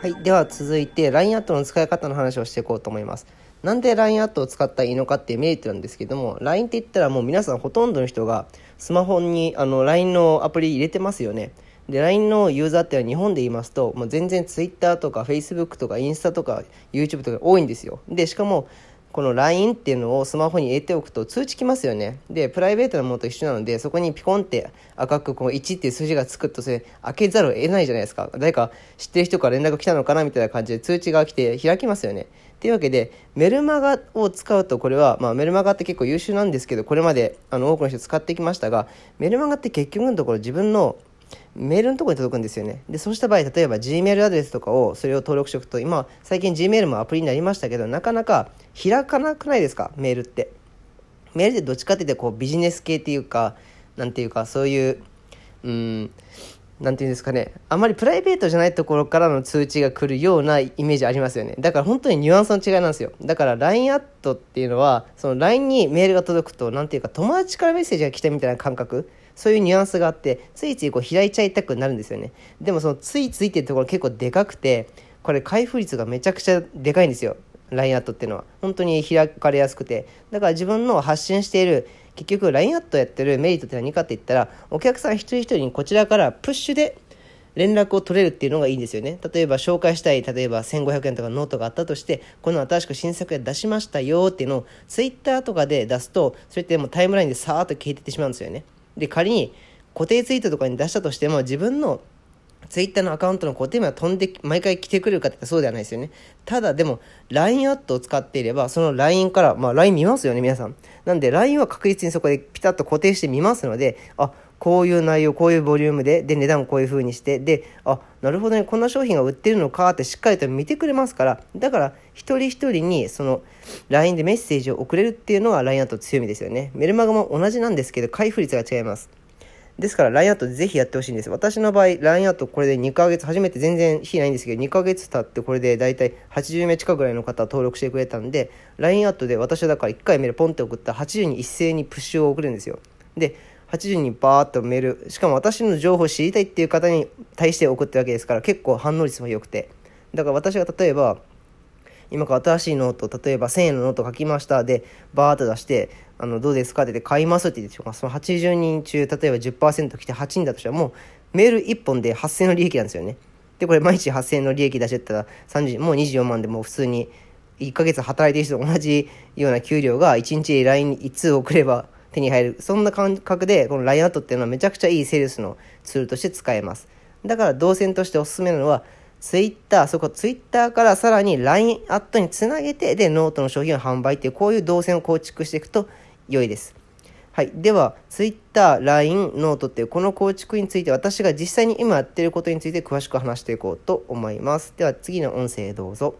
はい、では続いて LINE アットの使い方の話をしていこうと思います。なんで LINE アットを使ったらいいのかっていうメリットなんですけども LINE って言ったらもう皆さんほとんどの人がスマホにあの LINE のアプリ入れてますよね。で LINE のユーザーっては日本で言いますともう全然 Twitter とか Facebook とかインスタとか YouTube とか多いんですよ。でしかもこの LINE っていうのをスマホに入れておくと通知来ますよね。で、プライベートなものと一緒なので、そこにピコンって赤くこう1っていう数字がつくと、それ開けざるを得ないじゃないですか。誰か知ってる人から連絡来たのかなみたいな感じで通知が来て開きますよね。というわけで、メルマガを使うと、これは、まあ、メルマガって結構優秀なんですけど、これまであの多くの人使ってきましたが、メルマガって結局のところ自分のメールのとこに届くんですよね。で、そうした場合、例えば Gmail アドレスとかを、それを登録しておくと、今、最近 Gmail もアプリになりましたけど、なかなか開かなくないですか、メールって。メールってどっちかっていうと、こう、ビジネス系っていうか、なんていうか、そういう、うん、なんていうんですかね、あまりプライベートじゃないところからの通知が来るようなイメージありますよね。だから本当にニュアンスの違いなんですよ。だから LINE アットっていうのは、その LINE にメールが届くと、なんていうか友達からメッセージが来たみたいな感覚。そういうニュアンスがあって、ついついこう開いちゃいたくなるんですよね。でもそのついついっていうところ結構でかくて、これ開封率がめちゃくちゃでかいんですよ。LINE アットっていうのは。本当に開かれやすくて。だから自分の発信している、結局 LINE アットやってるメリットって何かって言ったら、お客さん一人一人にこちらからプッシュで連絡を取れるっていうのがいいんですよね。例えば紹介したい、例えば1500円とかノートがあったとして、この新しく新作で出しましたよっていうのを Twitter とかで出すと、それってもうタイムラインでさーっと消えてってしまうんですよね。で、仮に固定ツイートとかに出したとしても自分のツイッターのアカウントの固定名は飛んで毎回来てくれるかってそうではないですよね。ただでも LINE アットを使っていればその LINE から、まあ LINE 見ますよね皆さん。なんで LINE は確実にそこでピタッと固定してみますので、あ、こういう内容、こういうボリュームで、で、値段こういう風にして、で、あ、なるほどね、こんな商品が売ってるのかってしっかりと見てくれますから、だから、一人一人に、その、LINE でメッセージを送れるっていうのが LINE アット強みですよね。メルマガも同じなんですけど、開封率が違います。ですから LINE アットぜひやってほしいんです。私の場合、LINE アットこれで2ヶ月、初めて全然日ないんですけど、2ヶ月経ってこれで大体80名近くぐらいの方登録してくれたんで、LINE アットで私はだから1回メールポンって送ったら80人に一斉にプッシュを送るんですよ。で、80人にバーッとメール、しかも私の情報を知りたいっていう方に対して送ってるわけですから、結構反応率も良くて。だから私が例えば、今から新しい note、例えば1000円のノート書きました。で、バーっと出して、あの、どうですか？って言って買いますって言って、その80人中、例えば10%来て8人だとしたら、もうメール1本で8000の利益なんですよね。で、これ毎日8000の利益出してったら、30、もう24万でもう普通に、1ヶ月働いてる人と同じような給料が1日 LINE 1通送れば手に入る。そんな感覚で、この LINE アットっていうのはめちゃくちゃいいセールスのツールとして使えます。だから導線としておすすめなのは、ツイッター、そこツイッターからさらに LINE アットにつなげて、で、ノートの商品を販売っていう、こういう導線を構築していくと良いです。はい。では、ツイッター、LINE、ノートっていうこの構築について私が実際に今やってることについて詳しく話していこうと思います。では次の音声どうぞ。